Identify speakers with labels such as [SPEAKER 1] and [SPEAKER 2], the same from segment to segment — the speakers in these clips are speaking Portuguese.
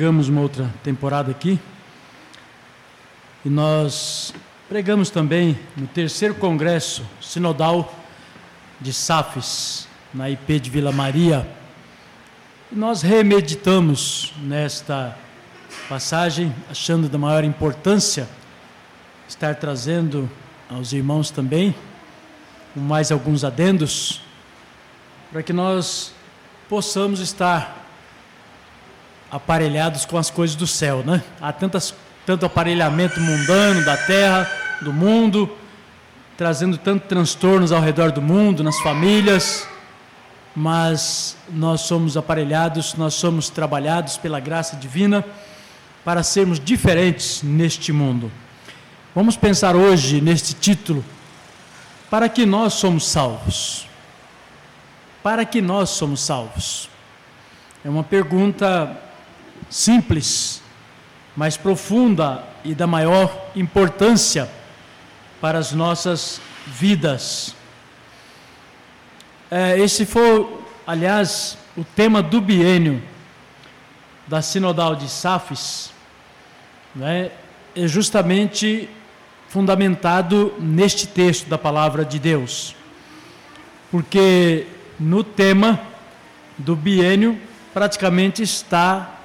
[SPEAKER 1] pregamos uma outra temporada aqui. E nós pregamos também no terceiro congresso sinodal de Safes, na IP de Vila Maria. E nós remeditamos nesta passagem, achando da maior importância estar trazendo aos irmãos também, mais alguns adendos, para que nós possamos estar aparelhados com as coisas do céu, né? Há tantas tanto aparelhamento mundano da terra, do mundo, trazendo tanto transtornos ao redor do mundo, nas famílias, mas nós somos aparelhados, nós somos trabalhados pela graça divina para sermos diferentes neste mundo. Vamos pensar hoje neste título: Para que nós somos salvos? Para que nós somos salvos? É uma pergunta simples, mais profunda e da maior importância para as nossas vidas. É, esse foi, aliás, o tema do biênio da Sinodal de Safes, né, é justamente fundamentado neste texto da palavra de Deus. Porque no tema do biênio praticamente está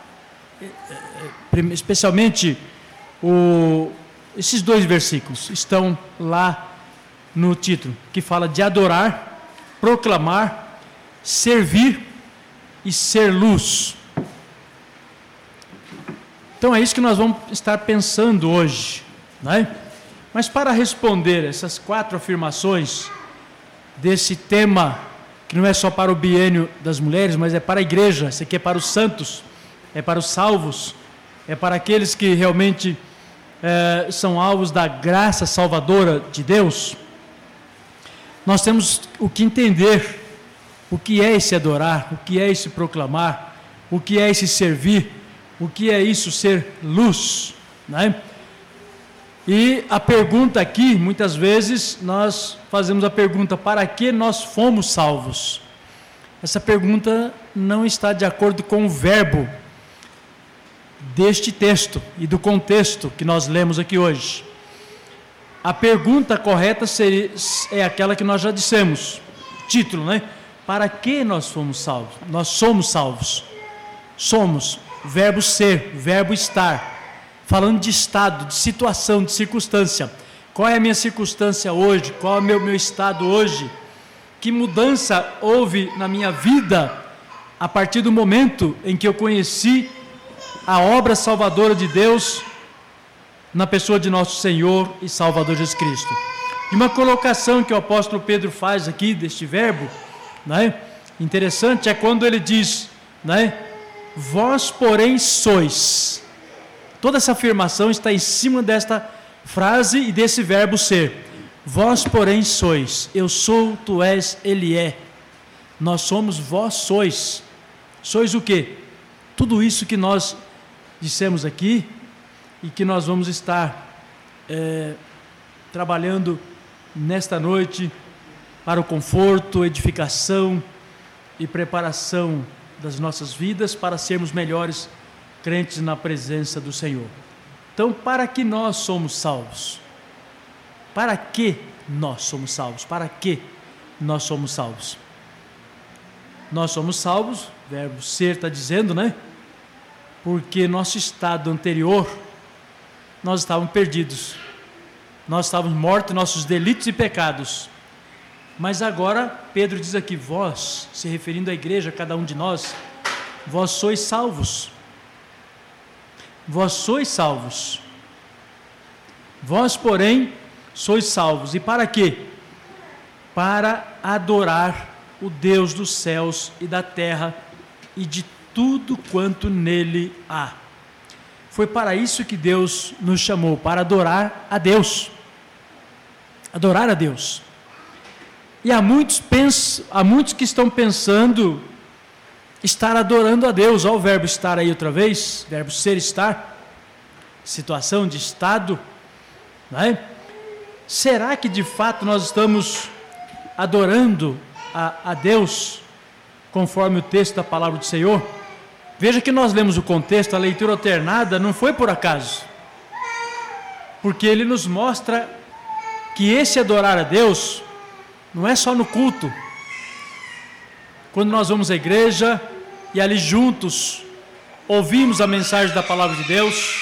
[SPEAKER 1] especialmente o, esses dois versículos estão lá no título, que fala de adorar, proclamar, servir e ser luz. Então é isso que nós vamos estar pensando hoje, né? Mas para responder essas quatro afirmações desse tema, que não é só para o biênio das mulheres, mas é para a igreja, isso aqui é para os santos, é para os salvos, é para aqueles que realmente é, são alvos da graça salvadora de Deus, nós temos o que entender. O que é esse adorar, o que é esse proclamar, o que é esse servir, o que é isso ser luz, né? E a pergunta aqui, muitas vezes nós fazemos a pergunta: para que nós fomos salvos? Essa pergunta não está de acordo com o verbo deste texto e do contexto que nós lemos aqui hoje. A pergunta correta seria, é aquela que nós já dissemos, título, né? Para que nós fomos salvos? Nós somos salvos. Somos, verbo ser, verbo estar. Falando de estado, de situação, de circunstância. Qual é a minha circunstância hoje? Qual é o meu, meu estado hoje? Que mudança houve na minha vida a partir do momento em que eu conheci a obra salvadora de Deus na pessoa de nosso Senhor e Salvador Jesus Cristo. E uma colocação que o apóstolo Pedro faz aqui deste verbo, né? Interessante é quando ele diz, né? Vós, porém, sois. Toda essa afirmação está em cima desta frase e desse verbo ser. Vós, porém, sois. Eu sou, tu és, ele é. Nós somos, vós sois. Sois o quê? Tudo isso que nós dissemos aqui e que nós vamos estar é, trabalhando nesta noite para o conforto, edificação e preparação das nossas vidas para sermos melhores crentes na presença do Senhor. Então, para que nós somos salvos? Para que nós somos salvos? Para que nós somos salvos? Nós somos salvos, verbo ser está dizendo, né? Porque nosso estado anterior, nós estávamos perdidos, nós estávamos mortos, nossos delitos e pecados. Mas agora, Pedro diz aqui: vós, se referindo à igreja, cada um de nós, vós sois salvos. Vós sois salvos. Vós, porém, sois salvos. E para quê? Para adorar o Deus dos céus e da terra e de tudo quanto nele há. Foi para isso que Deus nos chamou, para adorar a Deus. Adorar a Deus. E há muitos, há muitos que estão pensando estar adorando a Deus. Olha o verbo estar aí outra vez, verbo ser estar, situação de estado. Não é? Será que de fato nós estamos adorando a, a Deus, conforme o texto da palavra do Senhor? Veja que nós lemos o contexto, a leitura alternada não foi por acaso, porque ele nos mostra que esse adorar a Deus não é só no culto, quando nós vamos à igreja e ali juntos ouvimos a mensagem da palavra de Deus,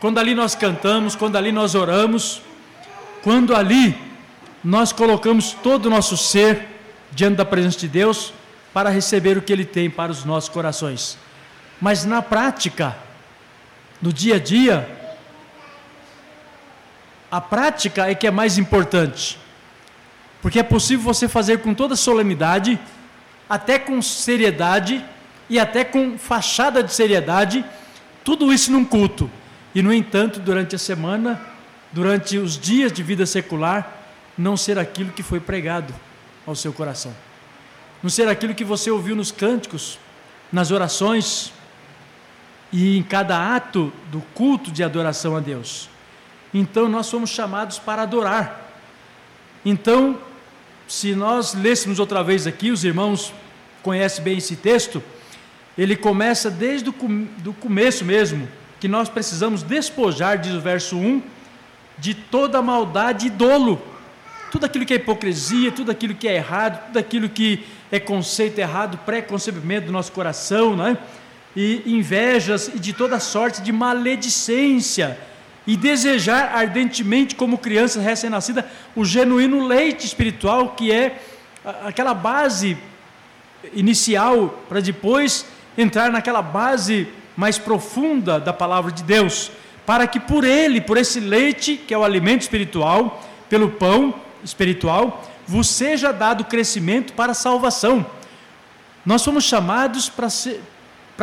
[SPEAKER 1] quando ali nós cantamos, quando ali nós oramos, quando ali nós colocamos todo o nosso ser diante da presença de Deus para receber o que Ele tem para os nossos corações. Mas na prática, no dia a dia, a prática é que é mais importante, porque é possível você fazer com toda solenidade, até com seriedade e até com fachada de seriedade, tudo isso num culto. E no entanto, durante a semana, durante os dias de vida secular, não ser aquilo que foi pregado ao seu coração. Não ser aquilo que você ouviu nos cânticos, nas orações e em cada ato do culto de adoração a Deus. Então nós somos chamados para adorar. Então, se nós lêssemos outra vez aqui, os irmãos conhecem bem esse texto, ele começa desde o do começo mesmo, que nós precisamos despojar, diz o verso 1, de toda maldade e dolo tudo aquilo que é hipocrisia, tudo aquilo que é errado, tudo aquilo que é conceito errado, pré-concebimento do nosso coração, não é? e invejas e de toda sorte de maledicência, e desejar ardentemente, como criança recém-nascida, o genuíno leite espiritual, que é aquela base inicial, para depois entrar naquela base mais profunda da palavra de Deus, para que por ele, por esse leite, que é o alimento espiritual, pelo pão, espiritual, vos seja dado crescimento para salvação. Nós somos chamados para, ser,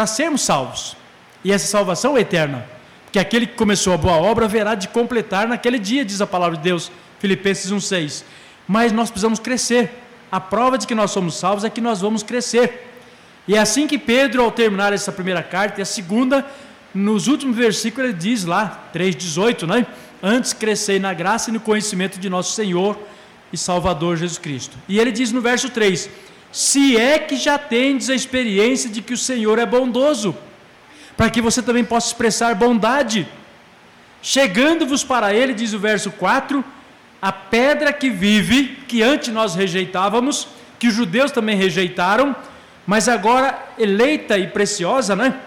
[SPEAKER 1] sermos salvos, e essa salvação é eterna, que aquele que começou a boa obra verá de completar naquele dia, diz a palavra de Deus, Filipenses 1,6. Mas nós precisamos crescer, a prova de que nós somos salvos é que nós vamos crescer. E é assim que Pedro, ao terminar essa primeira carta, e a segunda, nos últimos versículos, ele diz lá, 3,18, né? Antes crescei na graça e no conhecimento de nosso Senhor e Salvador Jesus Cristo. E ele diz no verso 3: Se é que já tendes a experiência de que o Senhor é bondoso, para que você também possa expressar bondade, chegando-vos para ele, diz o verso 4, a pedra que vive, que antes nós rejeitávamos, que os judeus também rejeitaram, mas agora eleita e preciosa, né?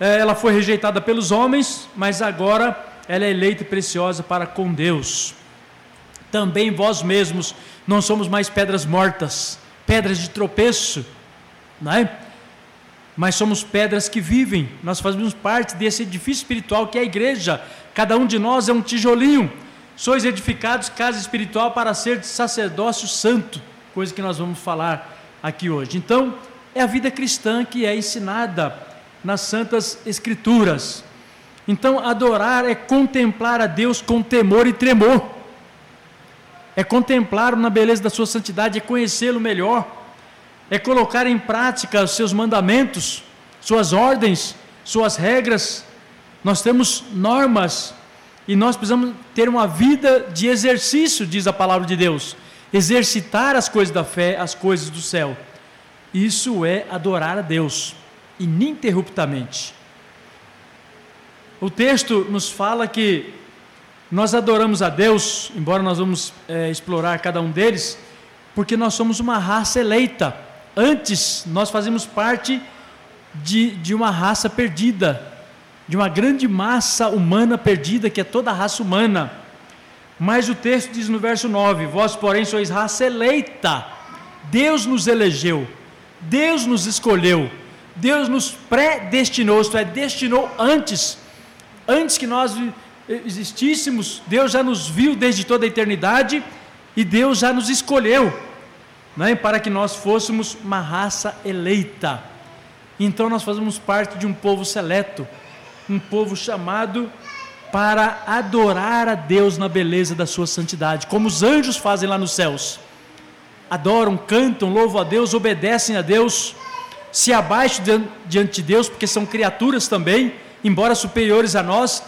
[SPEAKER 1] É, ela foi rejeitada pelos homens, mas agora ela é eleita e preciosa para com Deus. Também vós mesmos não somos mais pedras mortas, pedras de tropeço, não é? Mas somos pedras que vivem. Nós fazemos parte desse edifício espiritual que é a igreja. Cada um de nós é um tijolinho. Sois edificados casa espiritual para ser de sacerdócio santo, coisa que nós vamos falar aqui hoje. Então, é a vida cristã que é ensinada nas santas escrituras. Então, adorar é contemplar a Deus com temor e tremor, é contemplá-lo na beleza da sua santidade, é conhecê-lo melhor, é colocar em prática os seus mandamentos, suas ordens, suas regras. Nós temos normas e nós precisamos ter uma vida de exercício, diz a palavra de Deus, exercitar as coisas da fé, as coisas do céu. Isso é adorar a Deus ininterruptamente. O texto nos fala que nós adoramos a Deus, embora nós vamos é, explorar cada um deles, porque nós somos uma raça eleita. Antes, nós fazíamos parte de, de uma raça perdida, de uma grande massa humana perdida, que é toda a raça humana. Mas o texto diz no verso 9: Vós, porém, sois raça eleita, Deus nos elegeu, Deus nos escolheu, Deus nos predestinou, isto é, destinou antes antes que nós existíssemos, Deus já nos viu desde toda a eternidade e Deus já nos escolheu, né, para que nós fôssemos uma raça eleita. Então nós fazemos parte de um povo seleto, um povo chamado para adorar a Deus na beleza da sua santidade, como os anjos fazem lá nos céus. Adoram, cantam, louvam a Deus, obedecem a Deus, se abaixam diante de Deus, porque são criaturas também, embora superiores a nós,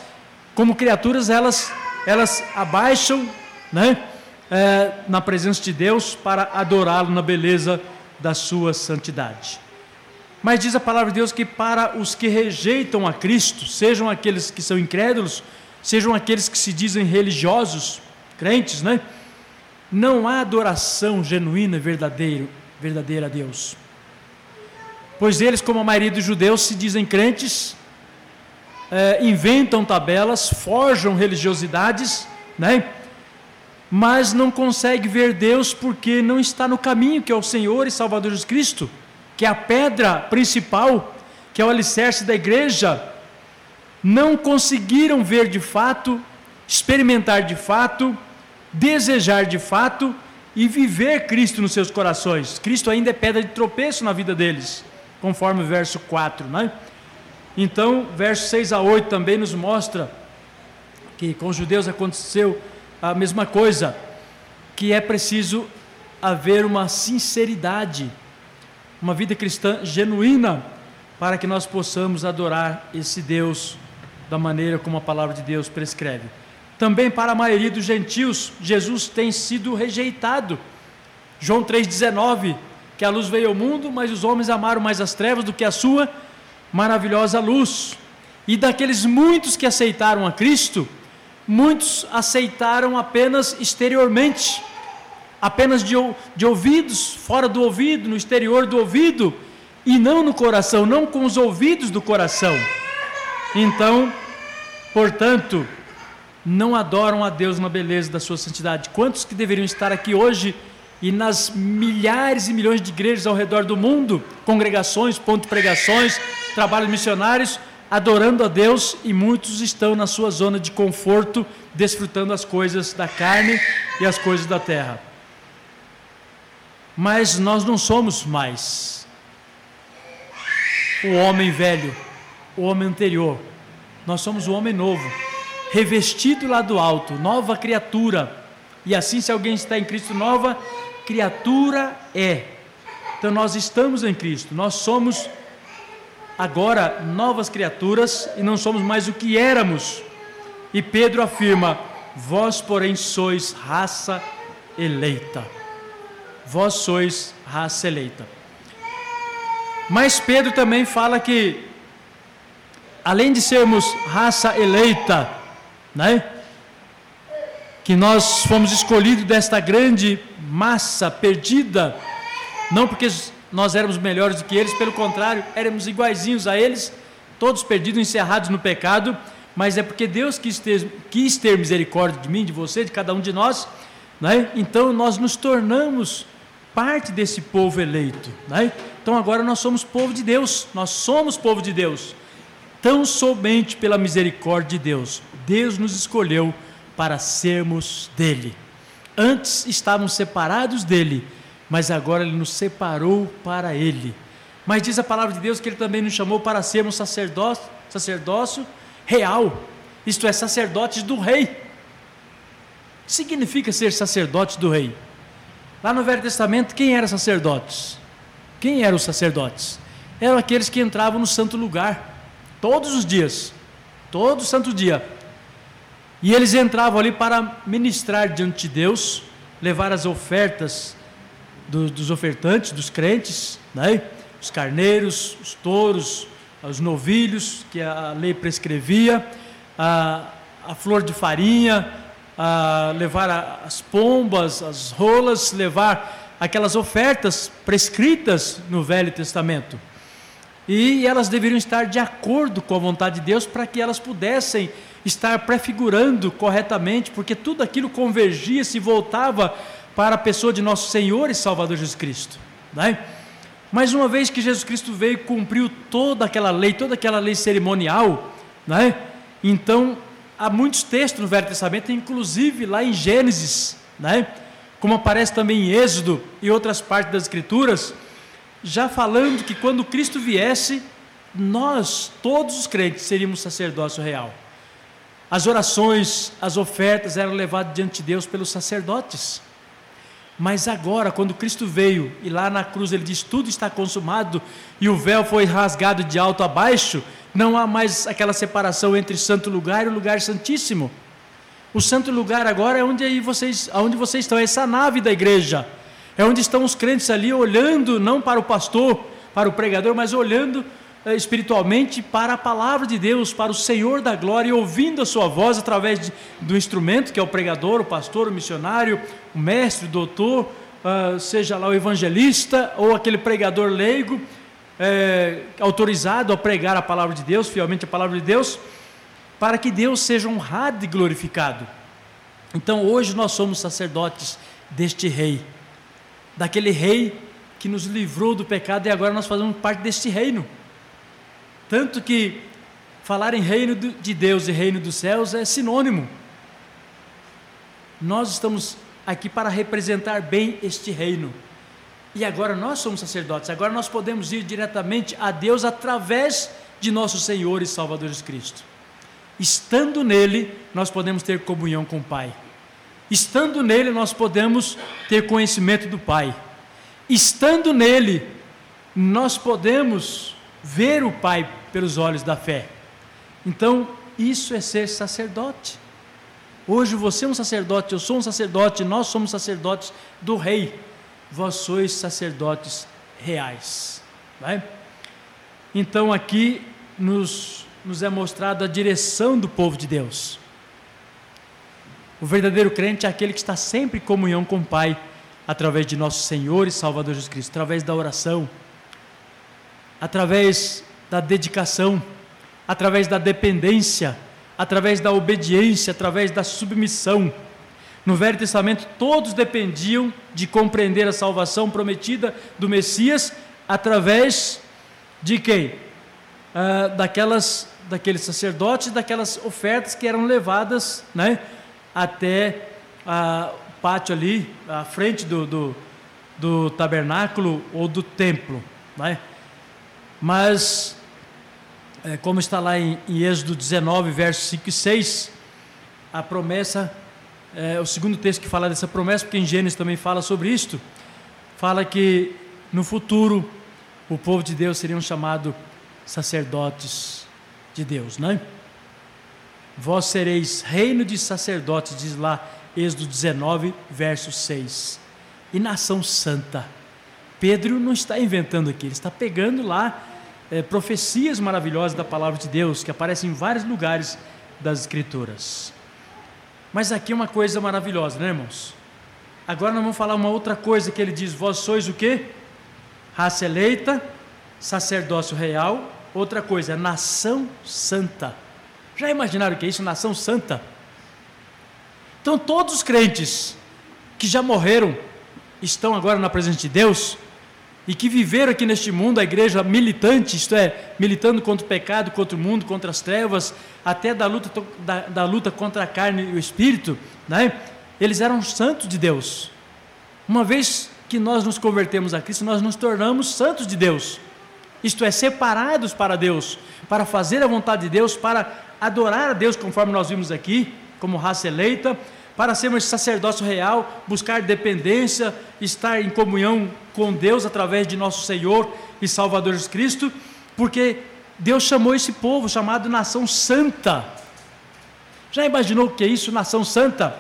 [SPEAKER 1] como criaturas, elas, elas abaixam né, é, na presença de Deus para adorá-lo na beleza da sua santidade. Mas diz a palavra de Deus que para os que rejeitam a Cristo, sejam aqueles que são incrédulos, sejam aqueles que se dizem religiosos, crentes, né? Não há adoração genuína verdadeira, verdadeira a Deus. Pois eles, como a maioria dos judeus, se dizem crentes, é, inventam tabelas, forjam religiosidades, né? mas não consegue ver Deus porque não está no caminho que é o Senhor e Salvador Jesus Cristo, que é a pedra principal, que é o alicerce da igreja. Não conseguiram ver de fato, experimentar de fato, desejar de fato e viver Cristo nos seus corações. Cristo ainda é pedra de tropeço na vida deles, conforme o verso 4, né? Então, verso 6 a 8 também nos mostra que com os judeus aconteceu a mesma coisa, que é preciso haver uma sinceridade, uma vida cristã genuína, para que nós possamos adorar esse Deus da maneira como a palavra de Deus prescreve. Também para a maioria dos gentios, Jesus tem sido rejeitado. João 3,19, que a luz veio ao mundo, mas os homens amaram mais as trevas do que a sua maravilhosa luz. E daqueles muitos que aceitaram a Cristo, muitos aceitaram apenas exteriormente, apenas de, de ouvidos, fora do ouvido, no exterior do ouvido, e não no coração, não com os ouvidos do coração. Então, portanto, não adoram a Deus na beleza da sua santidade. Quantos que deveriam estar aqui hoje e nas milhares e milhões de igrejas ao redor do mundo, congregações, ponto pregações, trabalhos missionários, adorando a Deus e muitos estão na sua zona de conforto, desfrutando as coisas da carne e as coisas da terra. Mas nós não somos mais o homem velho, o homem anterior. Nós somos o homem novo, revestido lá do alto, nova criatura. E assim, se alguém está em Cristo, nova criatura é. Então, nós estamos em Cristo, nós somos agora novas criaturas e não somos mais o que éramos. E Pedro afirma: Vós, porém, sois raça eleita. Vós sois raça eleita. Mas Pedro também fala que, além de sermos raça eleita, né? Que nós fomos escolhidos desta grande massa perdida, não porque nós éramos melhores do que eles, pelo contrário, éramos iguaizinhos a eles, todos perdidos, encerrados no pecado, mas é porque Deus quis ter, quis ter misericórdia de mim, de você, de cada um de nós, né? então nós nos tornamos parte desse povo eleito. Né? Então agora nós somos povo de Deus, nós somos povo de Deus, tão somente pela misericórdia de Deus. Deus nos escolheu para sermos dele. Antes estávamos separados dele, mas agora Ele nos separou para Ele. Mas diz a palavra de Deus que Ele também nos chamou para sermos sacerdócio, sacerdócio real, isto é, sacerdotes do Rei. Significa ser sacerdote do Rei. Lá no Velho Testamento, quem eram sacerdotes? Quem eram os sacerdotes? Eram aqueles que entravam no santo lugar, todos os dias, todo santo dia. E eles entravam ali para ministrar diante de Deus, levar as ofertas do, dos ofertantes, dos crentes, né? os carneiros, os touros, os novilhos que a lei prescrevia, a, a flor de farinha, a levar a, as pombas, as rolas, levar aquelas ofertas prescritas no Velho Testamento. E elas deveriam estar de acordo com a vontade de Deus para que elas pudessem estar prefigurando corretamente, porque tudo aquilo convergia, se voltava para a pessoa de nosso Senhor e Salvador Jesus Cristo. Né? Mas uma vez que Jesus Cristo veio e cumpriu toda aquela lei, toda aquela lei cerimonial, né? então há muitos textos no Velho Testamento, inclusive lá em Gênesis, né? como aparece também em Êxodo e outras partes das Escrituras, já falando que quando Cristo viesse, nós, todos os crentes, seríamos sacerdócio real. As orações, as ofertas eram levadas diante de Deus pelos sacerdotes. Mas agora, quando Cristo veio e lá na cruz ele diz: tudo está consumado e o véu foi rasgado de alto a baixo, não há mais aquela separação entre santo lugar e o lugar santíssimo. O santo lugar agora é onde aí vocês, onde vocês estão, é essa nave da igreja. É onde estão os crentes ali olhando não para o pastor, para o pregador, mas olhando espiritualmente para a palavra de Deus, para o Senhor da glória, ouvindo a sua voz através de, do instrumento que é o pregador, o pastor, o missionário, o mestre, o doutor, uh, seja lá o evangelista ou aquele pregador leigo, é, autorizado a pregar a palavra de Deus, fielmente a palavra de Deus, para que Deus seja honrado e glorificado. Então hoje nós somos sacerdotes deste rei, daquele rei que nos livrou do pecado e agora nós fazemos parte deste reino. Tanto que falar em reino de Deus e reino dos céus é sinônimo. Nós estamos aqui para representar bem este reino. E agora nós somos sacerdotes, agora nós podemos ir diretamente a Deus através de nosso Senhor e Salvador Jesus Cristo. Estando nele, nós podemos ter comunhão com o Pai. Estando nele, nós podemos ter conhecimento do Pai. Estando nele, nós podemos ver o Pai pelos olhos da fé. Então, isso é ser sacerdote. Hoje você é um sacerdote, eu sou um sacerdote, nós somos sacerdotes do Rei. Vós sois sacerdotes reais. Vai? Então, aqui nos, nos é mostrado a direção do povo de Deus. O verdadeiro crente é aquele que está sempre em comunhão com o Pai, através de nosso Senhor e Salvador Jesus Cristo, através da oração, através da dedicação, através da dependência, através da obediência, através da submissão. No Velho Testamento, todos dependiam de compreender a salvação prometida do Messias através de quem? Ah, daquelas, daqueles sacerdotes, daquelas ofertas que eram levadas, né? até o pátio ali, à frente do, do, do tabernáculo ou do templo. Né? Mas, é, como está lá em, em, Êxodo 19, versos 5 e 6, a promessa, é, o segundo texto que fala dessa promessa, porque em Gênesis também fala sobre isto, fala que no futuro o povo de Deus seriam chamados sacerdotes de Deus, não é? Vós sereis reino de sacerdotes, diz lá Êxodo 19, verso 6. E nação santa. Pedro não está inventando aqui, ele está pegando lá é, profecias maravilhosas da palavra de Deus, que aparecem em vários lugares das Escrituras. Mas aqui é uma coisa maravilhosa, né, irmãos? Agora nós vamos falar uma outra coisa que ele diz: Vós sois o que? Raça eleita, sacerdócio real. Outra coisa, nação santa. Já imaginaram o que é isso? Nação santa. Então, todos os crentes que já morreram estão agora na presença de Deus e que viveram aqui neste mundo, a igreja militante, isto é, militando contra o pecado, contra o mundo, contra as trevas, até da luta, da, da luta contra a carne e o espírito, né? eles eram santos de Deus. Uma vez que nós nos convertemos a Cristo, nós nos tornamos santos de Deus, isto é, separados para Deus, para fazer a vontade de Deus, para adorar a Deus, conforme nós vimos aqui, como raça eleita, para sermos sacerdócio real, buscar dependência, estar em comunhão com Deus através de nosso Senhor e Salvador Jesus Cristo, porque Deus chamou esse povo chamado nação santa. Já imaginou o que é isso, nação santa?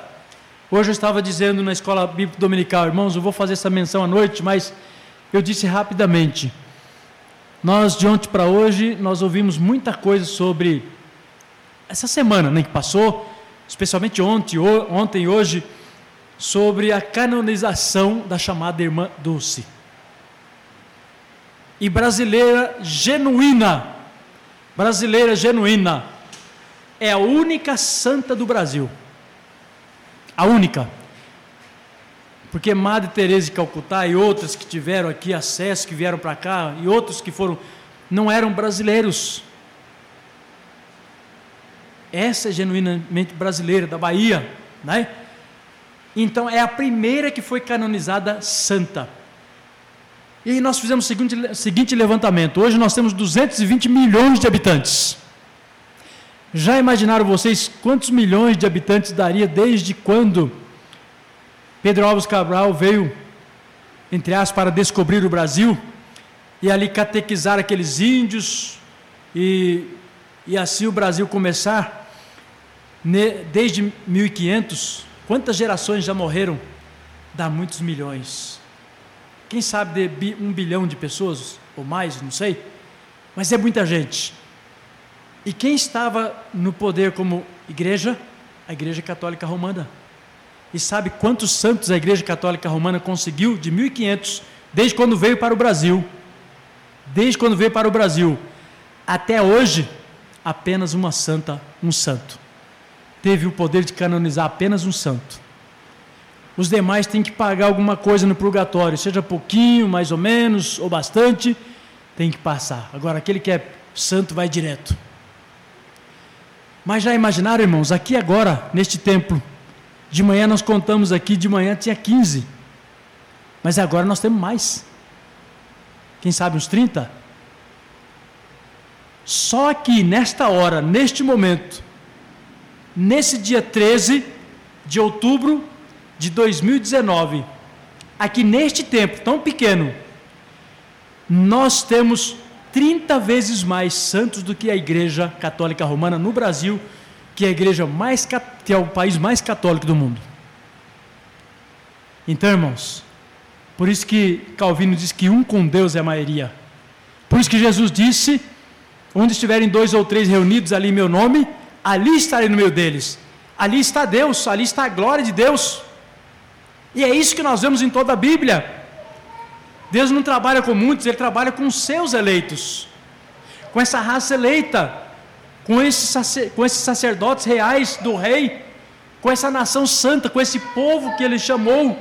[SPEAKER 1] Hoje eu estava dizendo na escola bíblica dominical, irmãos, eu vou fazer essa menção à noite, mas eu disse rapidamente. Nós de ontem para hoje nós ouvimos muita coisa sobre essa semana né, que passou, especialmente ontem, ontem e hoje, sobre a canonização da chamada irmã Dulce. E brasileira genuína, brasileira genuína, é a única santa do Brasil. A única. Porque Madre Teresa de Calcutá e outras que tiveram aqui acesso, que vieram para cá, e outros que foram, não eram brasileiros essa é genuinamente brasileira, da Bahia, né? Então é a primeira que foi canonizada santa. E nós fizemos o seguinte, seguinte levantamento: hoje nós temos 220 milhões de habitantes. Já imaginaram vocês quantos milhões de habitantes daria desde quando Pedro Alves Cabral veio, entre aspas, para descobrir o Brasil e ali catequizar aqueles índios e, e assim o Brasil começar desde 1500, quantas gerações já morreram? Dá muitos milhões. Quem sabe de um bilhão de pessoas ou mais, não sei, mas é muita gente. E quem estava no poder como igreja? A Igreja Católica Romana. E sabe quantos santos a Igreja Católica Romana conseguiu? De 1500, desde quando veio para o Brasil. Desde quando veio para o Brasil. Até hoje, apenas uma santa, um santo. Teve o poder de canonizar apenas um santo. Os demais têm que pagar alguma coisa no purgatório, seja pouquinho, mais ou menos, ou bastante, tem que passar. Agora, aquele que é santo vai direto. Mas já imaginaram, irmãos, aqui agora, neste templo, de manhã nós contamos aqui, de manhã tinha 15. Mas agora nós temos mais. Quem sabe uns 30? Só aqui, nesta hora, neste momento, nesse dia 13 de outubro de 2019, aqui neste tempo tão pequeno, nós temos 30 vezes mais santos do que a Igreja Católica Romana no Brasil, que é a igreja mais que é o país mais católico do mundo. Então, irmãos, por isso que Calvino diz que um com Deus é a maioria. Por isso que Jesus disse: onde estiverem dois ou três reunidos ali em meu nome, ali estarei no meio deles. Ali está Deus, ali está a glória de Deus. E é isso que nós vemos em toda a Bíblia. Deus não trabalha com muitos, Ele trabalha com os seus eleitos, com essa raça eleita, com esses, com esses sacerdotes reais do rei, com essa nação santa, com esse povo que Ele chamou.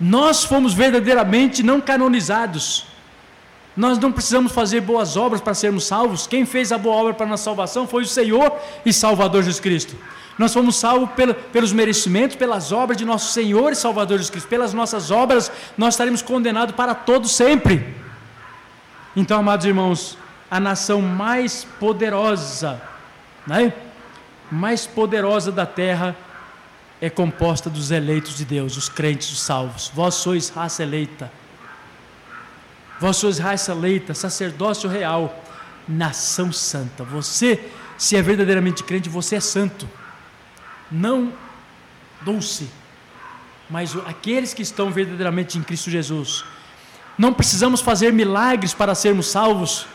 [SPEAKER 1] Nós fomos verdadeiramente não canonizados. Nós não precisamos fazer boas obras para sermos salvos. Quem fez a boa obra para a nossa salvação foi o Senhor e Salvador Jesus Cristo. Nós fomos salvos pelo, pelos merecimentos, pelas obras de nosso Senhor e Salvador Jesus Cristo. Pelas nossas obras, nós estaremos condenados para todo sempre. Então, amados irmãos, a nação mais poderosa, né? mais poderosa da terra, é composta dos eleitos de Deus, os crentes, os salvos. Vós sois raça eleita. Vós sois raça sacerdócio real, nação santa. Você, se é verdadeiramente crente, você é santo não doce, mas aqueles que estão verdadeiramente em Cristo Jesus. Não precisamos fazer milagres para sermos salvos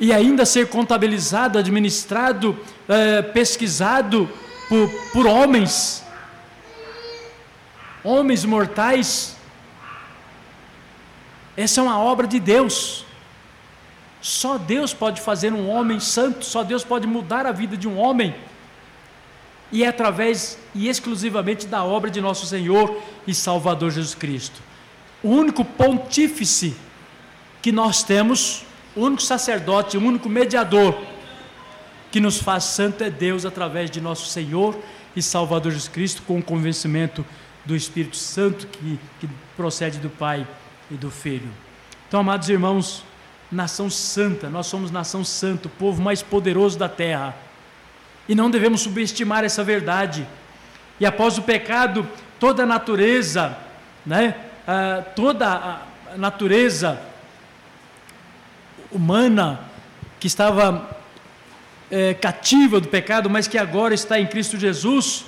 [SPEAKER 1] e ainda ser contabilizado, administrado, é, pesquisado por, por homens, homens mortais. Essa é uma obra de Deus. Só Deus pode fazer um homem santo, só Deus pode mudar a vida de um homem e é através e exclusivamente da obra de nosso Senhor e Salvador Jesus Cristo. O único pontífice que nós temos, o único sacerdote, o único mediador que nos faz santo é Deus através de nosso Senhor e Salvador Jesus Cristo, com o convencimento do Espírito Santo que, que procede do Pai e do Filho. Então, amados irmãos, nação santa, nós somos nação santa, o povo mais poderoso da terra e não devemos subestimar essa verdade. E após o pecado, toda a natureza, né, ah, toda a natureza humana que estava é, cativa do pecado, mas que agora está em Cristo Jesus,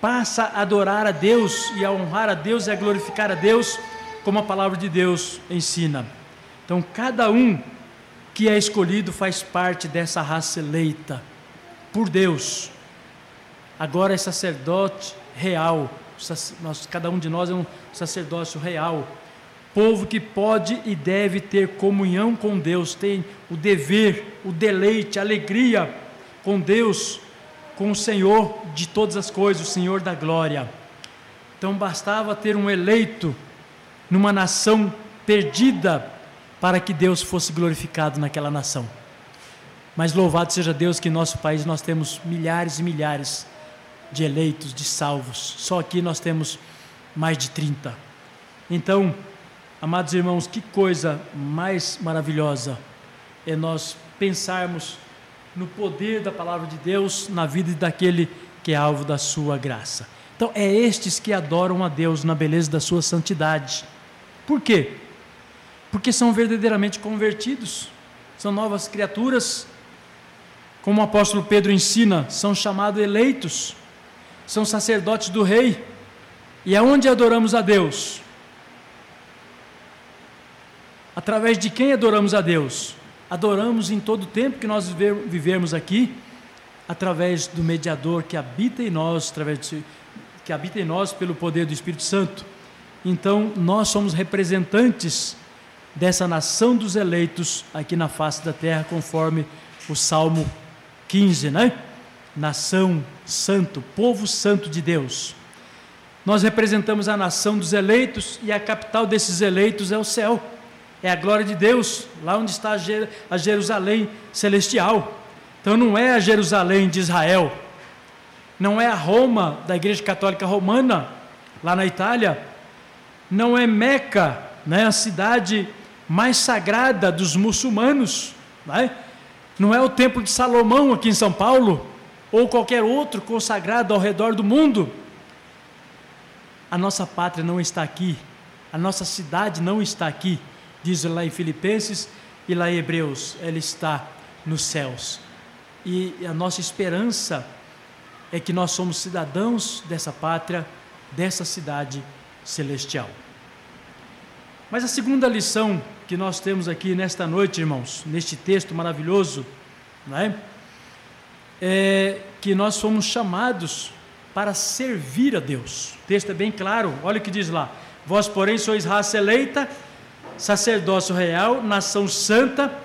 [SPEAKER 1] passa a adorar a Deus e a honrar a Deus e a glorificar a Deus, como a palavra de Deus ensina. Então, cada um que é escolhido faz parte dessa raça eleita por Deus. Agora é sacerdote real. Nós, cada um de nós é um sacerdócio real. Povo que pode e deve ter comunhão com Deus, tem o dever, o deleite, a alegria com Deus, com o Senhor de todas as coisas, o Senhor da glória. Então bastava ter um eleito numa nação perdida para que Deus fosse glorificado naquela nação. Mas louvado seja Deus que em nosso país nós temos milhares e milhares de eleitos, de salvos. Só aqui nós temos mais de 30. Então, amados irmãos, que coisa mais maravilhosa é nós pensarmos no poder da palavra de Deus na vida daquele que é alvo da sua graça. Então, é estes que adoram a Deus na beleza da sua santidade. Por quê? Porque são verdadeiramente convertidos, são novas criaturas como o apóstolo Pedro ensina, são chamados eleitos, são sacerdotes do rei. E aonde adoramos a Deus? Através de quem adoramos a Deus? Adoramos em todo o tempo que nós vivemos aqui, através do mediador que habita em nós, através de, que habita em nós pelo poder do Espírito Santo. Então, nós somos representantes dessa nação dos eleitos aqui na face da terra, conforme o Salmo 15, né? Nação santo, povo santo de Deus. Nós representamos a nação dos eleitos e a capital desses eleitos é o céu, é a glória de Deus, lá onde está a Jerusalém celestial. Então não é a Jerusalém de Israel, não é a Roma da Igreja Católica Romana, lá na Itália, não é Meca, né, a cidade mais sagrada dos muçulmanos, né? não é o Templo de Salomão aqui em São Paulo, ou qualquer outro consagrado ao redor do mundo. A nossa pátria não está aqui, a nossa cidade não está aqui, diz lá em Filipenses e lá em Hebreus, ela está nos céus. E a nossa esperança é que nós somos cidadãos dessa pátria, dessa cidade celestial. Mas a segunda lição que nós temos aqui nesta noite, irmãos, neste texto maravilhoso, não é? é que nós fomos chamados para servir a Deus. O texto é bem claro, olha o que diz lá: Vós, porém, sois raça eleita, sacerdócio real, nação santa,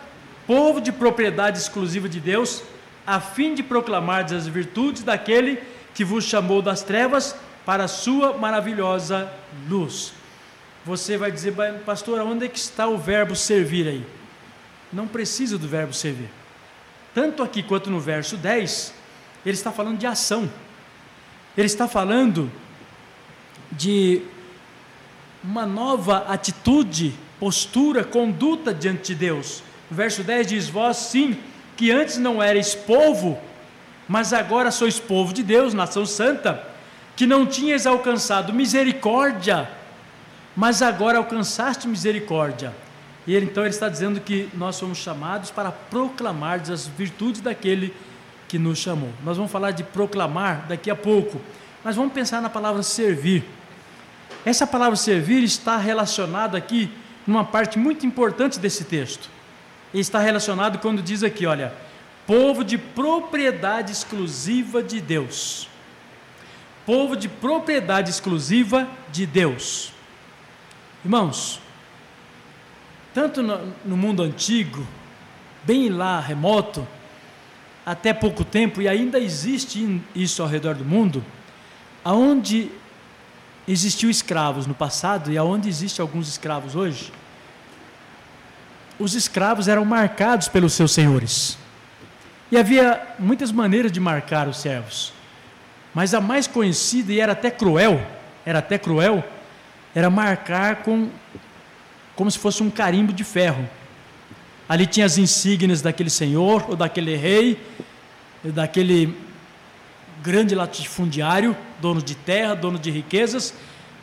[SPEAKER 1] povo de propriedade exclusiva de Deus, a fim de proclamar as virtudes daquele que vos chamou das trevas para a sua maravilhosa luz. Você vai dizer, pastor, onde é que está o verbo servir aí? Não precisa do verbo servir. Tanto aqui quanto no verso 10, ele está falando de ação. Ele está falando de uma nova atitude, postura, conduta diante de Deus. O verso 10 diz: Vós sim, que antes não erais povo, mas agora sois povo de Deus, nação santa, que não tinhas alcançado misericórdia, mas agora alcançaste misericórdia. E ele, então ele está dizendo que nós somos chamados para proclamar as virtudes daquele que nos chamou. Nós vamos falar de proclamar daqui a pouco, mas vamos pensar na palavra servir. Essa palavra servir está relacionada aqui numa parte muito importante desse texto. Está relacionado quando diz aqui, olha, povo de propriedade exclusiva de Deus. Povo de propriedade exclusiva de Deus. Irmãos, tanto no, mundo antigo, bem lá remoto, até pouco tempo, e ainda existe isso ao redor do mundo, aonde existiu escravos no passado e aonde existe alguns escravos hoje, os escravos eram marcados pelos seus senhores. E havia muitas maneiras de marcar os servos. Mas a mais conhecida e era até cruel, era até cruel, era marcar com como se fosse um carimbo de ferro. Ali tinha as insígnias daquele senhor, ou daquele rei, daquele grande latifundiário, dono de terra, dono de riquezas,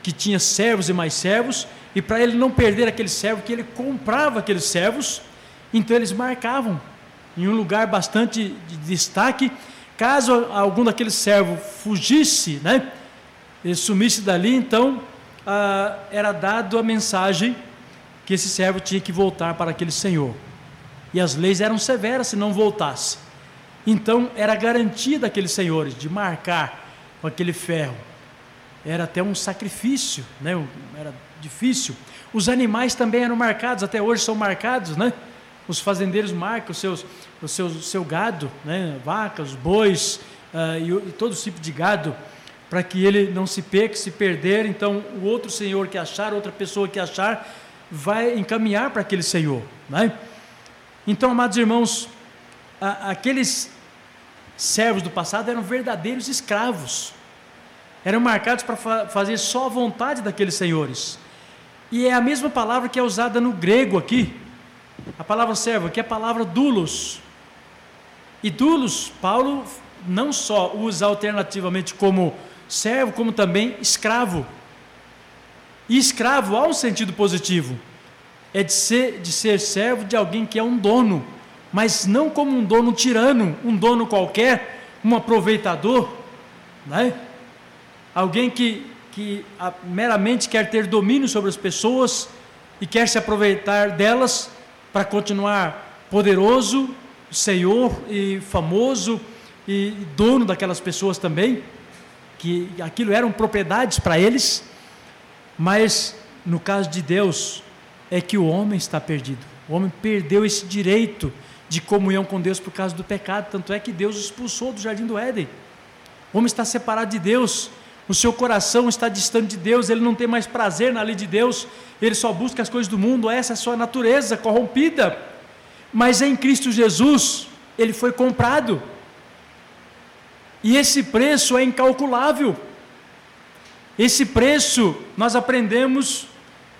[SPEAKER 1] que tinha servos e mais servos, e para ele não perder aquele servo, que ele comprava aqueles servos, então eles marcavam em um lugar bastante de destaque, caso algum daqueles servos fugisse, né, ele sumisse dali, então ah, era dado a mensagem que esse servo tinha que voltar para aquele senhor. E as leis eram severas se não voltasse. Então era garantia daqueles senhores de marcar com aquele ferro. Era até um sacrifício, né? era difícil. Os animais também eram marcados, até hoje são marcados, né? Os fazendeiros marcam os seus, o seu, seu gado, né? vacas, bois uh, e, e todo tipo de gado, para que ele não se peque, se perder. Então, o outro senhor que achar, outra pessoa que achar, vai encaminhar para aquele Senhor. Né? Então, amados irmãos, a, aqueles servos do passado eram verdadeiros escravos, eram marcados para fa fazer só a vontade daqueles senhores. E é a mesma palavra que é usada no grego aqui, a palavra servo, que é a palavra dulos. E dulos, Paulo não só usa alternativamente como servo, como também escravo. E escravo há um sentido positivo. É de ser, de ser servo de alguém que é um dono, mas não como um dono tirano, um dono qualquer, um aproveitador, né? alguém que, que a, meramente quer ter domínio sobre as pessoas e quer se aproveitar delas para continuar poderoso, senhor e famoso e dono daquelas pessoas também, que aquilo eram propriedades para eles, mas no caso de Deus é que o homem está perdido. O homem perdeu esse direito de comunhão com Deus por causa do pecado, tanto é que Deus o expulsou do jardim do Éden. O homem está separado de Deus, o seu coração está distante de Deus, ele não tem mais prazer na lei de Deus, ele só busca as coisas do mundo, essa é a sua natureza corrompida. Mas em Cristo Jesus, ele foi comprado. E esse preço é incalculável. Esse preço nós aprendemos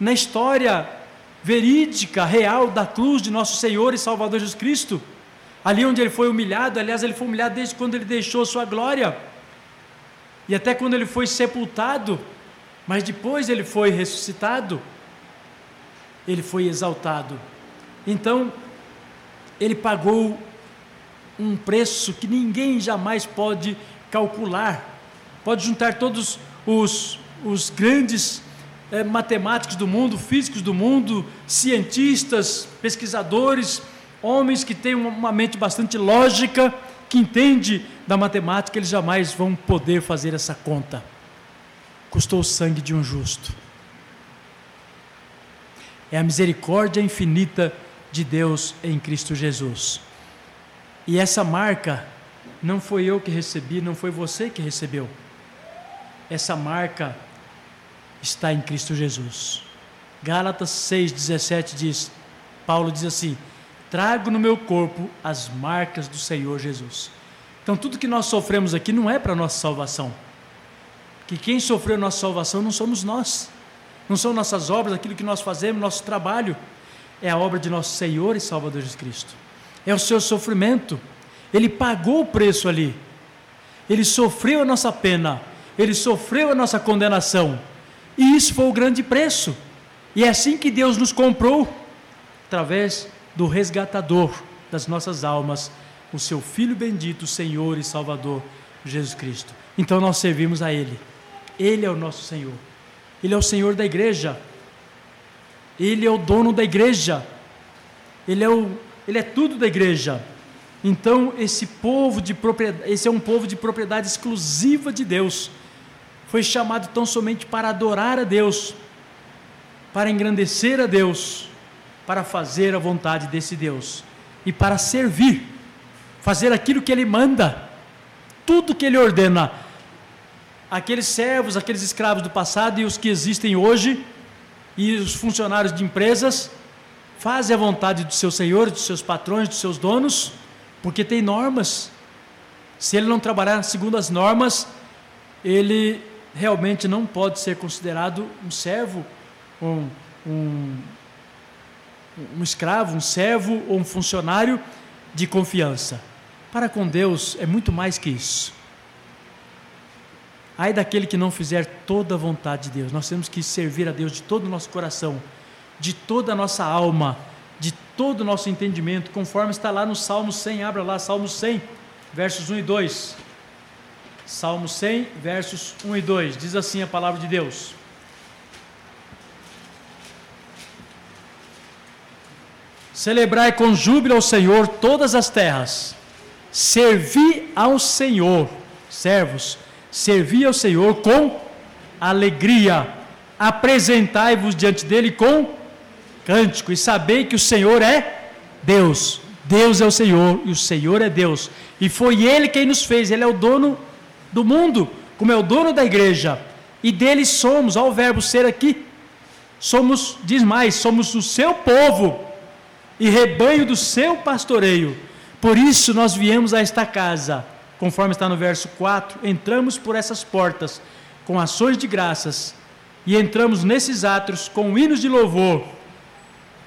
[SPEAKER 1] na história verídica, real da cruz de nosso Senhor e Salvador Jesus Cristo. Ali onde ele foi humilhado, aliás, ele foi humilhado desde quando ele deixou sua glória e até quando ele foi sepultado, mas depois ele foi ressuscitado, ele foi exaltado. Então, ele pagou um preço que ninguém jamais pode calcular. Pode juntar todos os, os grandes é, matemáticos do mundo, físicos do mundo, cientistas, pesquisadores, homens que têm uma mente bastante lógica, que entende da matemática, eles jamais vão poder fazer essa conta. Custou o sangue de um justo. É a misericórdia infinita de Deus em Cristo Jesus. E essa marca não foi eu que recebi, não foi você que recebeu. Essa marca está em Cristo Jesus. Gálatas 6,17 diz: Paulo diz assim: Trago no meu corpo as marcas do Senhor Jesus. Então, tudo que nós sofremos aqui não é para nossa salvação. Que quem sofreu nossa salvação não somos nós, não são nossas obras, aquilo que nós fazemos, nosso trabalho. É a obra de nosso Senhor e Salvador Jesus Cristo. É o seu sofrimento. Ele pagou o preço ali. Ele sofreu a nossa pena. Ele sofreu a nossa condenação e isso foi o grande preço. E é assim que Deus nos comprou, através do resgatador das nossas almas, o seu Filho bendito, Senhor e Salvador, Jesus Cristo. Então nós servimos a Ele. Ele é o nosso Senhor. Ele é o Senhor da igreja. Ele é o dono da igreja. Ele é, o, ele é tudo da igreja. Então esse povo de propriedade, esse é um povo de propriedade exclusiva de Deus foi chamado tão somente para adorar a Deus, para engrandecer a Deus, para fazer a vontade desse Deus e para servir, fazer aquilo que Ele manda, tudo que Ele ordena. Aqueles servos, aqueles escravos do passado e os que existem hoje, e os funcionários de empresas, fazem a vontade do seu senhor, dos seus patrões, dos seus donos, porque tem normas. Se ele não trabalhar segundo as normas, ele realmente não pode ser considerado um servo, um, um, um escravo, um servo ou um funcionário de confiança. Para com Deus é muito mais que isso. Ai daquele que não fizer toda a vontade de Deus. Nós temos que servir a Deus de todo o nosso coração, de toda a nossa alma, de todo o nosso entendimento, conforme está lá no Salmo 100. Abra lá, Salmo 100, versos 1 e 2. Salmo 100, versos 1 e 2. Diz assim a palavra de Deus: Celebrai com júbilo ao Senhor todas as terras, servi ao Senhor, servos, servi ao Senhor com alegria, apresentai-vos diante dele com cântico, e sabei que o Senhor é Deus, Deus é o Senhor e o Senhor é Deus, e foi Ele quem nos fez, Ele é o dono do mundo, como é o dono da igreja, e dele somos, ao verbo ser aqui, somos, diz mais, somos o seu povo e rebanho do seu pastoreio. Por isso nós viemos a esta casa, conforme está no verso 4, entramos por essas portas com ações de graças e entramos nesses atos com hinos de louvor.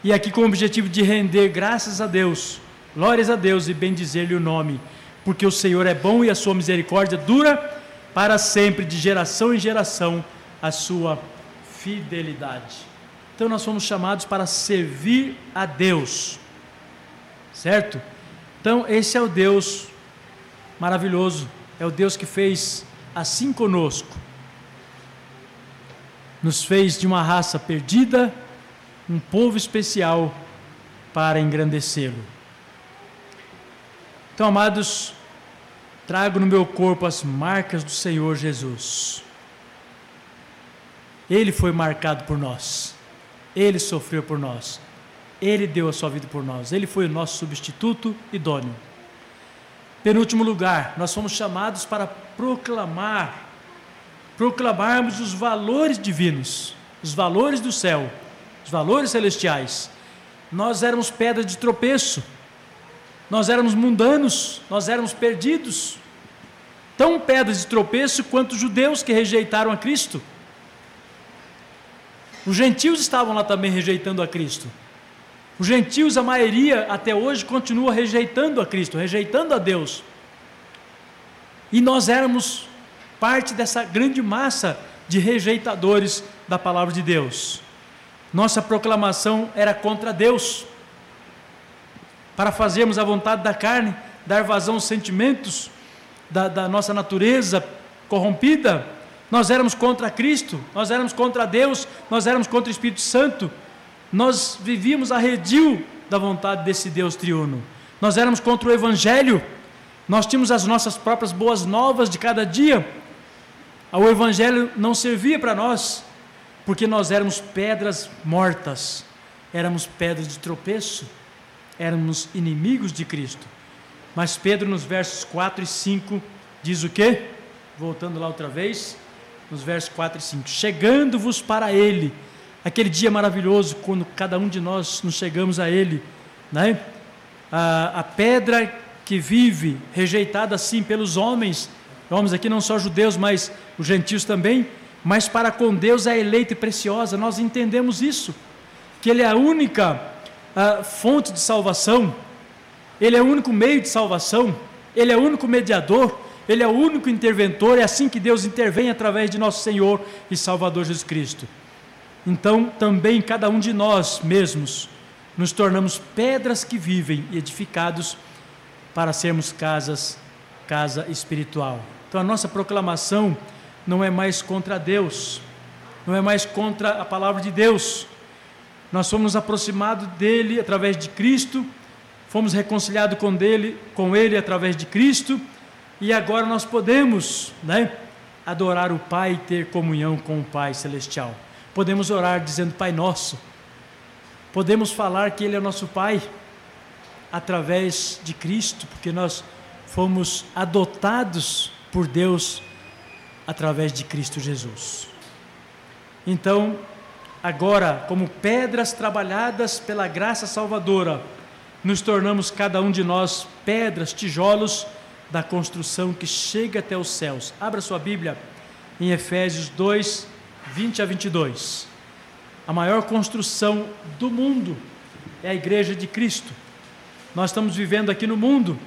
[SPEAKER 1] E aqui com o objetivo de render graças a Deus, glórias a Deus e bendizer-lhe o nome porque o Senhor é bom e a sua misericórdia dura para sempre, de geração em geração, a sua fidelidade. Então nós fomos chamados para servir a Deus, certo? Então esse é o Deus maravilhoso, é o Deus que fez assim conosco, nos fez de uma raça perdida um povo especial para engrandecê-lo. Então, amados, trago no meu corpo as marcas do Senhor Jesus. Ele foi marcado por nós, ele sofreu por nós, ele deu a sua vida por nós, ele foi o nosso substituto idôneo. Penúltimo lugar, nós fomos chamados para proclamar, proclamarmos os valores divinos, os valores do céu, os valores celestiais. Nós éramos pedra de tropeço, nós éramos mundanos, nós éramos perdidos, tão pedras de tropeço quanto os judeus que rejeitaram a Cristo. Os gentios estavam lá também rejeitando a Cristo. Os gentios, a maioria até hoje, continua rejeitando a Cristo, rejeitando a Deus. E nós éramos parte dessa grande massa de rejeitadores da palavra de Deus. Nossa proclamação era contra Deus, para fazermos a vontade da carne, dar vazão aos sentimentos da, da nossa natureza corrompida. Nós éramos contra Cristo, nós éramos contra Deus, nós éramos contra o Espírito Santo nós vivíamos a redil da vontade desse Deus triuno. Nós éramos contra o Evangelho, nós tínhamos as nossas próprias boas novas de cada dia. O Evangelho não servia para nós, porque nós éramos pedras mortas, éramos pedras de tropeço, éramos inimigos de Cristo. Mas Pedro, nos versos 4 e 5, diz o quê? Voltando lá outra vez, nos versos 4 e 5: Chegando-vos para Ele aquele dia maravilhoso quando cada um de nós nos chegamos a Ele, né? a, a pedra que vive, rejeitada assim pelos homens, homens aqui não só judeus, mas os gentios também, mas para com Deus é eleita e preciosa, nós entendemos isso, que Ele é a única a, fonte de salvação, Ele é o único meio de salvação, Ele é o único mediador, Ele é o único interventor, é assim que Deus intervém através de nosso Senhor e Salvador Jesus Cristo. Então, também cada um de nós mesmos nos tornamos pedras que vivem, edificados para sermos casas, casa espiritual. Então, a nossa proclamação não é mais contra Deus, não é mais contra a palavra de Deus. Nós fomos aproximados dele através de Cristo, fomos reconciliados com dele, com ele através de Cristo, e agora nós podemos, né, adorar o Pai e ter comunhão com o Pai celestial. Podemos orar dizendo Pai Nosso. Podemos falar que Ele é nosso Pai através de Cristo, porque nós fomos adotados por Deus através de Cristo Jesus. Então, agora, como pedras trabalhadas pela graça salvadora, nos tornamos cada um de nós pedras, tijolos da construção que chega até os céus. Abra sua Bíblia em Efésios 2, 20 a 22. A maior construção do mundo é a igreja de Cristo. Nós estamos vivendo aqui no mundo,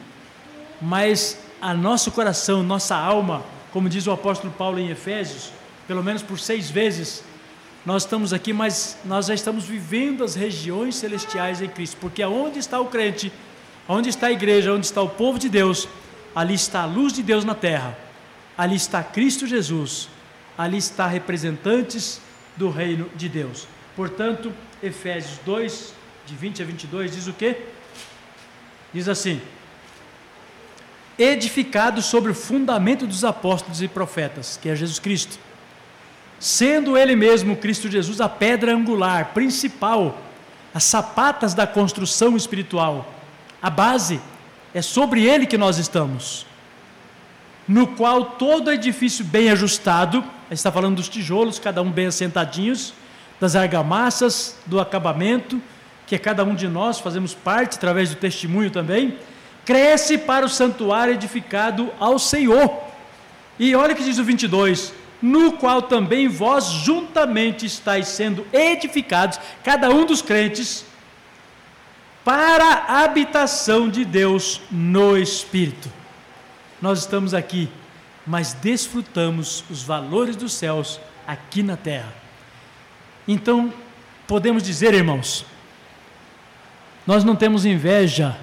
[SPEAKER 1] mas a nosso coração, nossa alma, como diz o apóstolo Paulo em Efésios, pelo menos por seis vezes, nós estamos aqui, mas nós já estamos vivendo as regiões celestiais em Cristo, porque aonde está o crente, onde está a igreja, onde está o povo de Deus, ali está a luz de Deus na terra, ali está Cristo Jesus, ali está representantes do reino de Deus. Portanto, Efésios 2, de 20 a 22, diz o quê? Diz assim: Edificado sobre o fundamento dos apóstolos e profetas, que é Jesus Cristo, sendo Ele mesmo, Cristo Jesus, a pedra angular, principal, as sapatas da construção espiritual, a base, é sobre Ele que nós estamos no qual todo edifício bem ajustado, está falando dos tijolos, cada um bem assentadinhos, das argamassas, do acabamento, que é cada um de nós fazemos parte através do testemunho também, cresce para o santuário edificado ao Senhor. E olha que diz o 22: no qual também vós juntamente estáis sendo edificados, cada um dos crentes, para a habitação de Deus no Espírito nós estamos aqui, mas desfrutamos os valores dos céus aqui na terra. Então, podemos dizer, irmãos, nós não temos inveja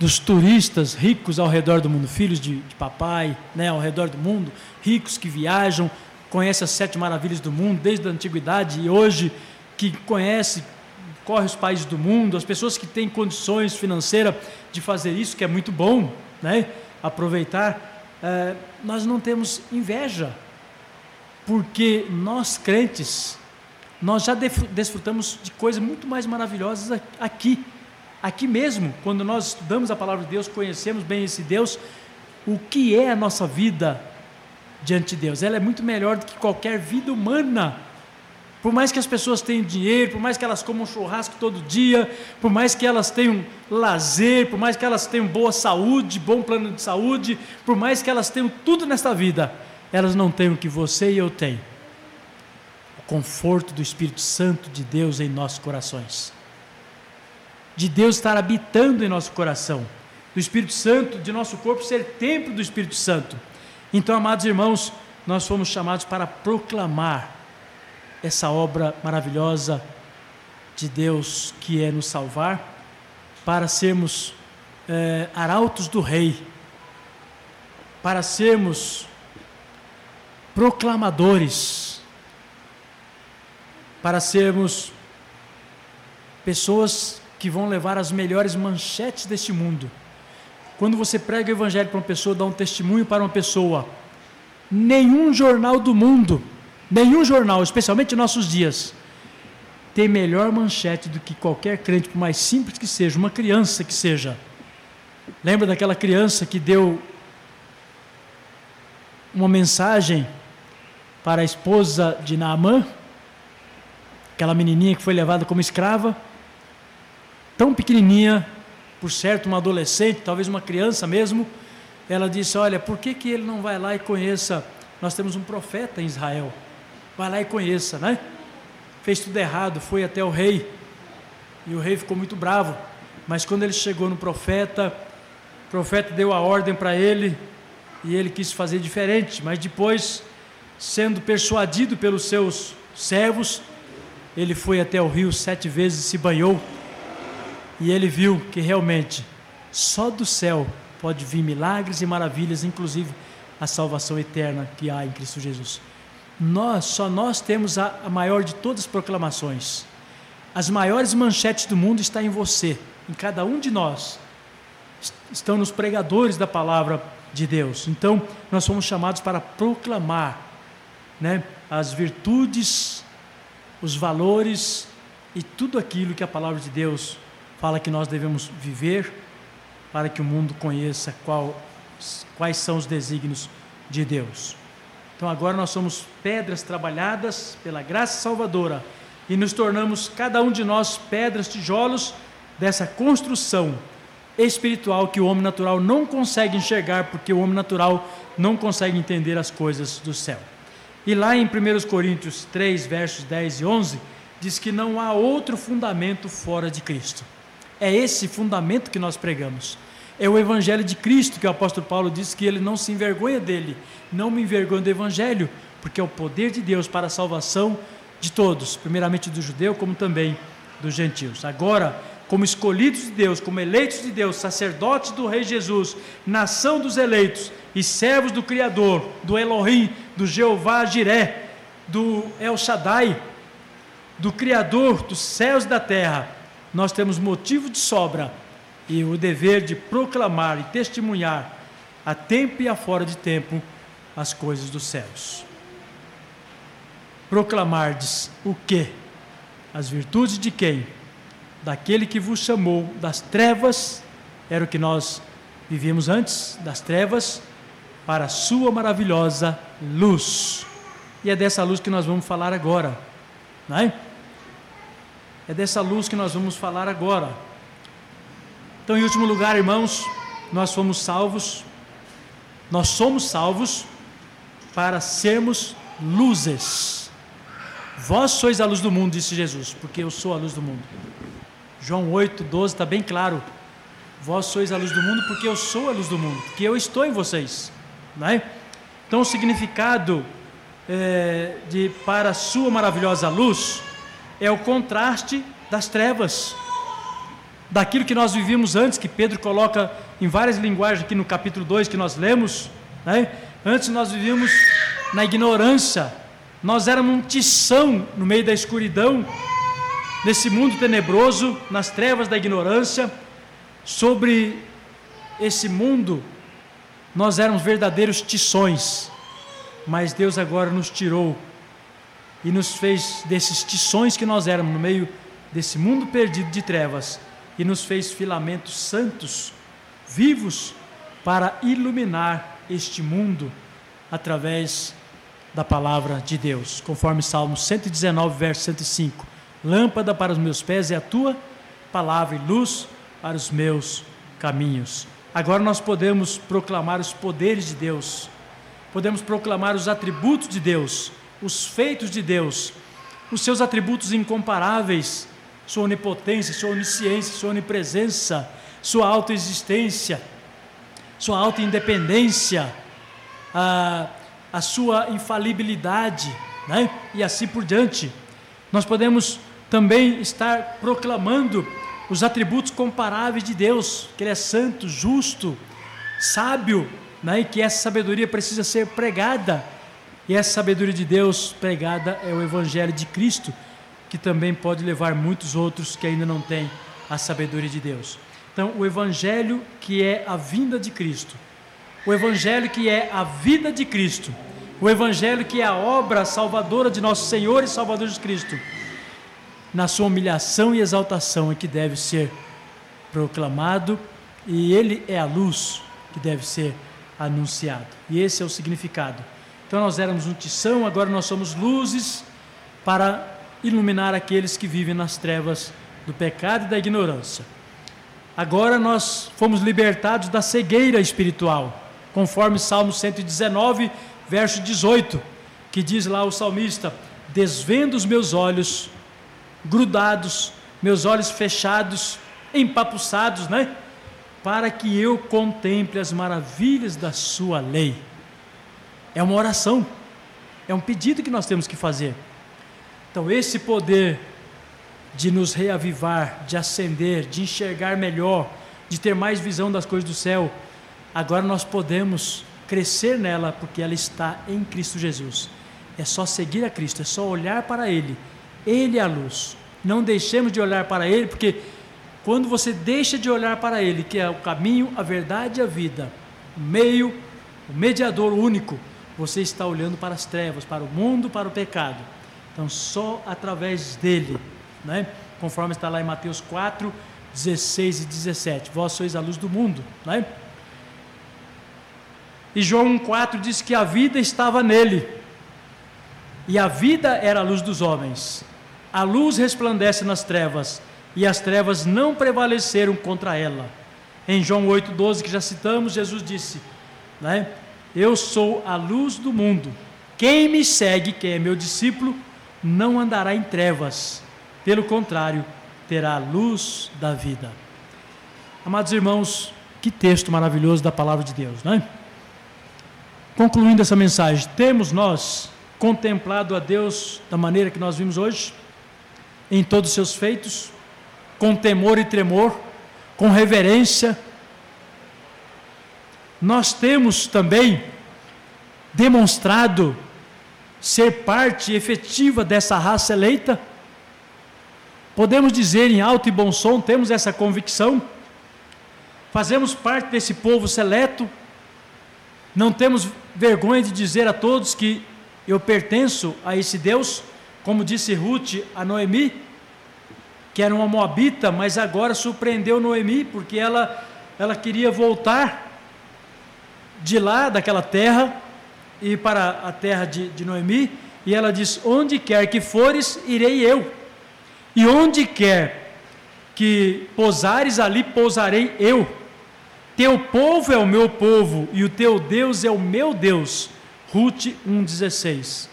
[SPEAKER 1] dos turistas ricos ao redor do mundo, filhos de, de, papai, né, ao redor do mundo, ricos que viajam, conhecem as sete maravilhas do mundo desde a antiguidade e hoje que conhece, corre os países do mundo, as pessoas que têm condições financeiras de fazer isso, que é muito bom, né? aproveitar, é, nós não temos inveja, porque nós crentes, nós já desfrutamos de coisas muito mais maravilhosas aqui, aqui mesmo, quando nós estudamos a palavra de Deus, conhecemos bem esse Deus, o que é a nossa vida diante de Deus? Ela é muito melhor do que qualquer vida humana por mais que as pessoas tenham dinheiro, por mais que elas comam churrasco todo dia, por mais que elas tenham lazer, por mais que elas tenham boa saúde, bom plano de saúde, por mais que elas tenham tudo nesta vida, elas não têm o que você e eu tenho. O conforto do Espírito Santo de Deus em nossos corações. De Deus estar habitando em nosso coração. Do Espírito Santo, de nosso corpo ser templo do Espírito Santo. Então, amados irmãos, nós fomos chamados para proclamar essa obra maravilhosa de Deus que é nos salvar, para sermos é, arautos do Rei, para sermos proclamadores, para sermos pessoas que vão levar as melhores manchetes deste mundo. Quando você prega o Evangelho para uma pessoa, dá um testemunho para uma pessoa, nenhum jornal do mundo Nenhum jornal, especialmente em nossos dias, tem melhor manchete do que qualquer crente, por mais simples que seja, uma criança que seja. Lembra daquela criança que deu uma mensagem para a esposa de Naamã? Aquela menininha que foi levada como escrava, tão pequenininha, por certo, uma adolescente, talvez uma criança mesmo. Ela disse: Olha, por que, que ele não vai lá e conheça? Nós temos um profeta em Israel Vai lá e conheça, né? Fez tudo errado, foi até o rei. E o rei ficou muito bravo. Mas quando ele chegou no profeta, o profeta deu a ordem para ele e ele quis fazer diferente. Mas depois, sendo persuadido pelos seus servos, ele foi até o rio sete vezes, se banhou e ele viu que realmente só do céu pode vir milagres e maravilhas, inclusive a salvação eterna que há em Cristo Jesus. Nós, só nós temos a, a maior de todas as proclamações. As maiores manchetes do mundo estão em você, em cada um de nós. Estão nos pregadores da palavra de Deus. Então, nós somos chamados para proclamar né, as virtudes, os valores e tudo aquilo que a palavra de Deus fala que nós devemos viver para que o mundo conheça qual, quais são os desígnios de Deus. Então agora nós somos pedras trabalhadas pela graça salvadora e nos tornamos cada um de nós pedras, tijolos dessa construção espiritual que o homem natural não consegue enxergar, porque o homem natural não consegue entender as coisas do céu. E lá em 1 Coríntios 3, versos 10 e 11, diz que não há outro fundamento fora de Cristo. É esse fundamento que nós pregamos. É o Evangelho de Cristo que o apóstolo Paulo diz que ele não se envergonha dele. Não me envergonho do Evangelho, porque é o poder de Deus para a salvação de todos, primeiramente do judeu, como também dos gentios. Agora, como escolhidos de Deus, como eleitos de Deus, sacerdotes do Rei Jesus, nação dos eleitos e servos do Criador, do Elohim, do Jeová Jiré, do El Shaddai, do Criador dos céus e da terra, nós temos motivo de sobra e o dever de proclamar e testemunhar a tempo e a fora de tempo as coisas dos céus. Proclamardes o que? As virtudes de quem? Daquele que vos chamou das trevas, era o que nós vivíamos antes, das trevas, para a sua maravilhosa luz. E é dessa luz que nós vamos falar agora, não é? É dessa luz que nós vamos falar agora. Então, em último lugar, irmãos, nós fomos salvos, nós somos salvos para sermos luzes. Vós sois a luz do mundo, disse Jesus, porque eu sou a luz do mundo. João 8, 12 está bem claro. Vós sois a luz do mundo, porque eu sou a luz do mundo, porque eu estou em vocês. Não é? Então, o significado é, de para a sua maravilhosa luz é o contraste das trevas daquilo que nós vivíamos antes, que Pedro coloca em várias linguagens aqui no capítulo 2 que nós lemos. Né? Antes nós vivíamos na ignorância, nós éramos um tição no meio da escuridão, nesse mundo tenebroso, nas trevas da ignorância, sobre esse mundo, nós éramos verdadeiros tições, mas Deus agora nos tirou e nos fez desses tições que nós éramos no meio desse mundo perdido de trevas e nos fez filamentos santos, vivos, para iluminar este mundo através da palavra de Deus, conforme Salmo 119, verso 105. Lâmpada para os meus pés é a tua palavra e luz para os meus caminhos. Agora nós podemos proclamar os poderes de Deus, podemos proclamar os atributos de Deus, os feitos de Deus, os seus atributos incomparáveis, sua onipotência, sua onisciência, sua onipresença, sua autoexistência, sua autoindependência, a, a sua infalibilidade, né? e assim por diante. Nós podemos também estar proclamando os atributos comparáveis de Deus, que Ele é santo, justo, sábio, né? e que essa sabedoria precisa ser pregada. E essa sabedoria de Deus pregada é o Evangelho de Cristo, que também pode levar muitos outros que ainda não têm a sabedoria de Deus. Então, o Evangelho que é a vinda de Cristo, o Evangelho que é a vida de Cristo, o Evangelho que é a obra salvadora de nosso Senhor e Salvador Jesus Cristo na sua humilhação e exaltação é que deve ser proclamado, e ele é a luz que deve ser anunciado. E esse é o significado. Então nós éramos tição, agora nós somos luzes para iluminar aqueles que vivem nas trevas do pecado e da ignorância. Agora nós fomos libertados da cegueira espiritual, conforme Salmo 119, verso 18, que diz lá o salmista: Desvendo os meus olhos grudados, meus olhos fechados, empapuçados, né? Para que eu contemple as maravilhas da Sua lei. É uma oração, é um pedido que nós temos que fazer. Então, esse poder de nos reavivar, de acender, de enxergar melhor, de ter mais visão das coisas do céu, agora nós podemos crescer nela porque ela está em Cristo Jesus. É só seguir a Cristo, é só olhar para Ele ele é a luz. Não deixemos de olhar para Ele, porque quando você deixa de olhar para Ele, que é o caminho, a verdade e a vida, o meio, o mediador único, você está olhando para as trevas, para o mundo, para o pecado. Então, só através dele, né? conforme está lá em Mateus 4, 16 e 17: Vós sois a luz do mundo. Né? E João 1,4 diz que a vida estava nele, e a vida era a luz dos homens. A luz resplandece nas trevas, e as trevas não prevaleceram contra ela. Em João 8,12, que já citamos, Jesus disse: né, Eu sou a luz do mundo. Quem me segue, quem é meu discípulo, não andará em trevas, pelo contrário, terá a luz da vida. Amados irmãos, que texto maravilhoso da palavra de Deus, não é? Concluindo essa mensagem, temos nós contemplado a Deus da maneira que nós vimos hoje? em todos os seus feitos, com temor e tremor, com reverência. Nós temos também demonstrado ser parte efetiva dessa raça eleita. Podemos dizer em alto e bom som, temos essa convicção. Fazemos parte desse povo seleto. Não temos vergonha de dizer a todos que eu pertenço a esse Deus como disse Ruth a Noemi, que era uma moabita, mas agora surpreendeu Noemi, porque ela, ela queria voltar de lá, daquela terra, e para a terra de, de Noemi, e ela diz: Onde quer que fores, irei eu, e onde quer que pousares, ali pousarei eu. Teu povo é o meu povo, e o teu Deus é o meu Deus. Ruth 1,16.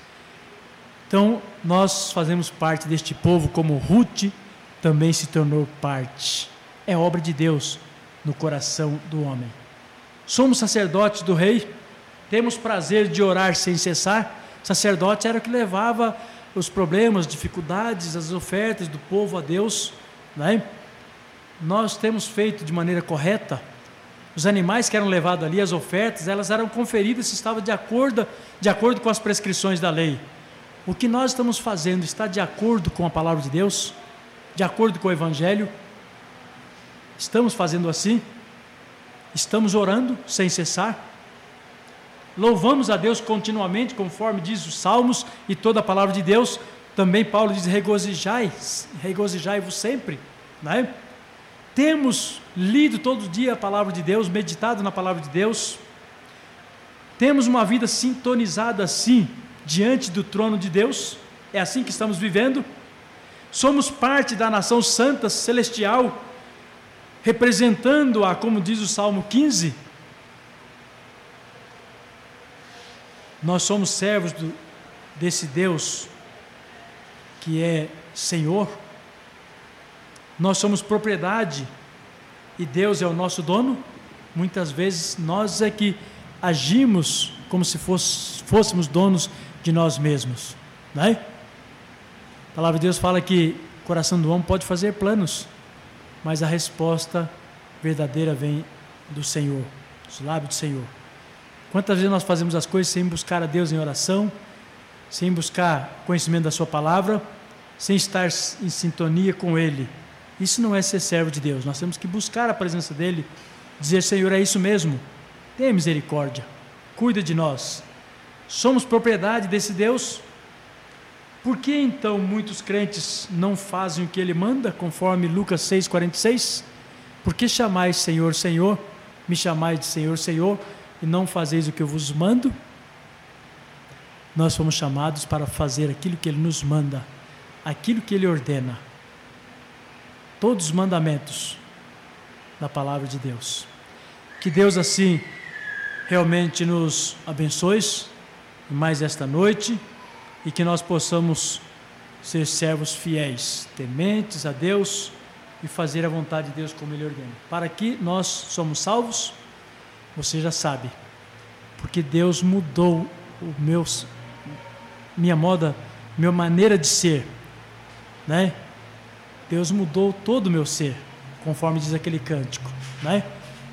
[SPEAKER 1] Então, nós fazemos parte deste povo, como Ruth também se tornou parte. É obra de Deus no coração do homem. Somos sacerdotes do rei, temos prazer de orar sem cessar. Sacerdote era o que levava os problemas, dificuldades, as ofertas do povo a Deus. Né? Nós temos feito de maneira correta. Os animais que eram levados ali, as ofertas, elas eram conferidas se estavam de acordo, de acordo com as prescrições da lei. O que nós estamos fazendo está de acordo com a palavra de Deus? de acordo com o Evangelho. Estamos fazendo assim? Estamos orando sem cessar? Louvamos a Deus continuamente, conforme diz os Salmos e toda a palavra de Deus. Também Paulo diz: regozijai, regozijai-vos sempre. Né? Temos lido todo dia a palavra de Deus, meditado na palavra de Deus. Temos uma vida sintonizada assim, diante do trono de Deus. É assim que estamos vivendo. Somos parte da nação santa celestial, representando-a, como diz o Salmo 15 Nós somos servos do, desse Deus que é Senhor. Nós somos propriedade e Deus é o nosso dono. Muitas vezes nós é que agimos como se fosse, fôssemos donos de nós mesmos, né? A palavra de Deus fala que o coração do homem pode fazer planos, mas a resposta verdadeira vem do Senhor, dos lábios do Senhor. Quantas vezes nós fazemos as coisas sem buscar a Deus em oração, sem buscar conhecimento da Sua palavra, sem estar em sintonia com Ele? Isso não é ser servo de Deus. Nós temos que buscar a presença dEle, dizer: Senhor, é isso mesmo. Tenha misericórdia, cuida de nós. Somos propriedade desse Deus. Por que então muitos crentes não fazem o que Ele manda, conforme Lucas 6,46? Por que chamais Senhor, Senhor? Me chamais de Senhor, Senhor, e não fazeis o que eu vos mando, nós fomos chamados para fazer aquilo que Ele nos manda, aquilo que Ele ordena. Todos os mandamentos da palavra de Deus. Que Deus assim realmente nos abençoe mais esta noite e que nós possamos ser servos fiéis, tementes a Deus e fazer a vontade de Deus como Ele ordena. Para que nós somos salvos você já sabe. Porque Deus mudou o meu, minha moda, minha maneira de ser, né? Deus mudou todo o meu ser, conforme diz aquele cântico, né?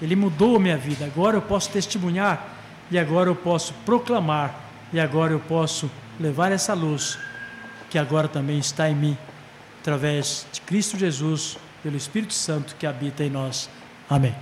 [SPEAKER 1] Ele mudou a minha vida. Agora eu posso testemunhar e agora eu posso proclamar e agora eu posso levar essa luz que agora também está em mim através de Cristo Jesus, pelo Espírito Santo que habita em nós. Amém.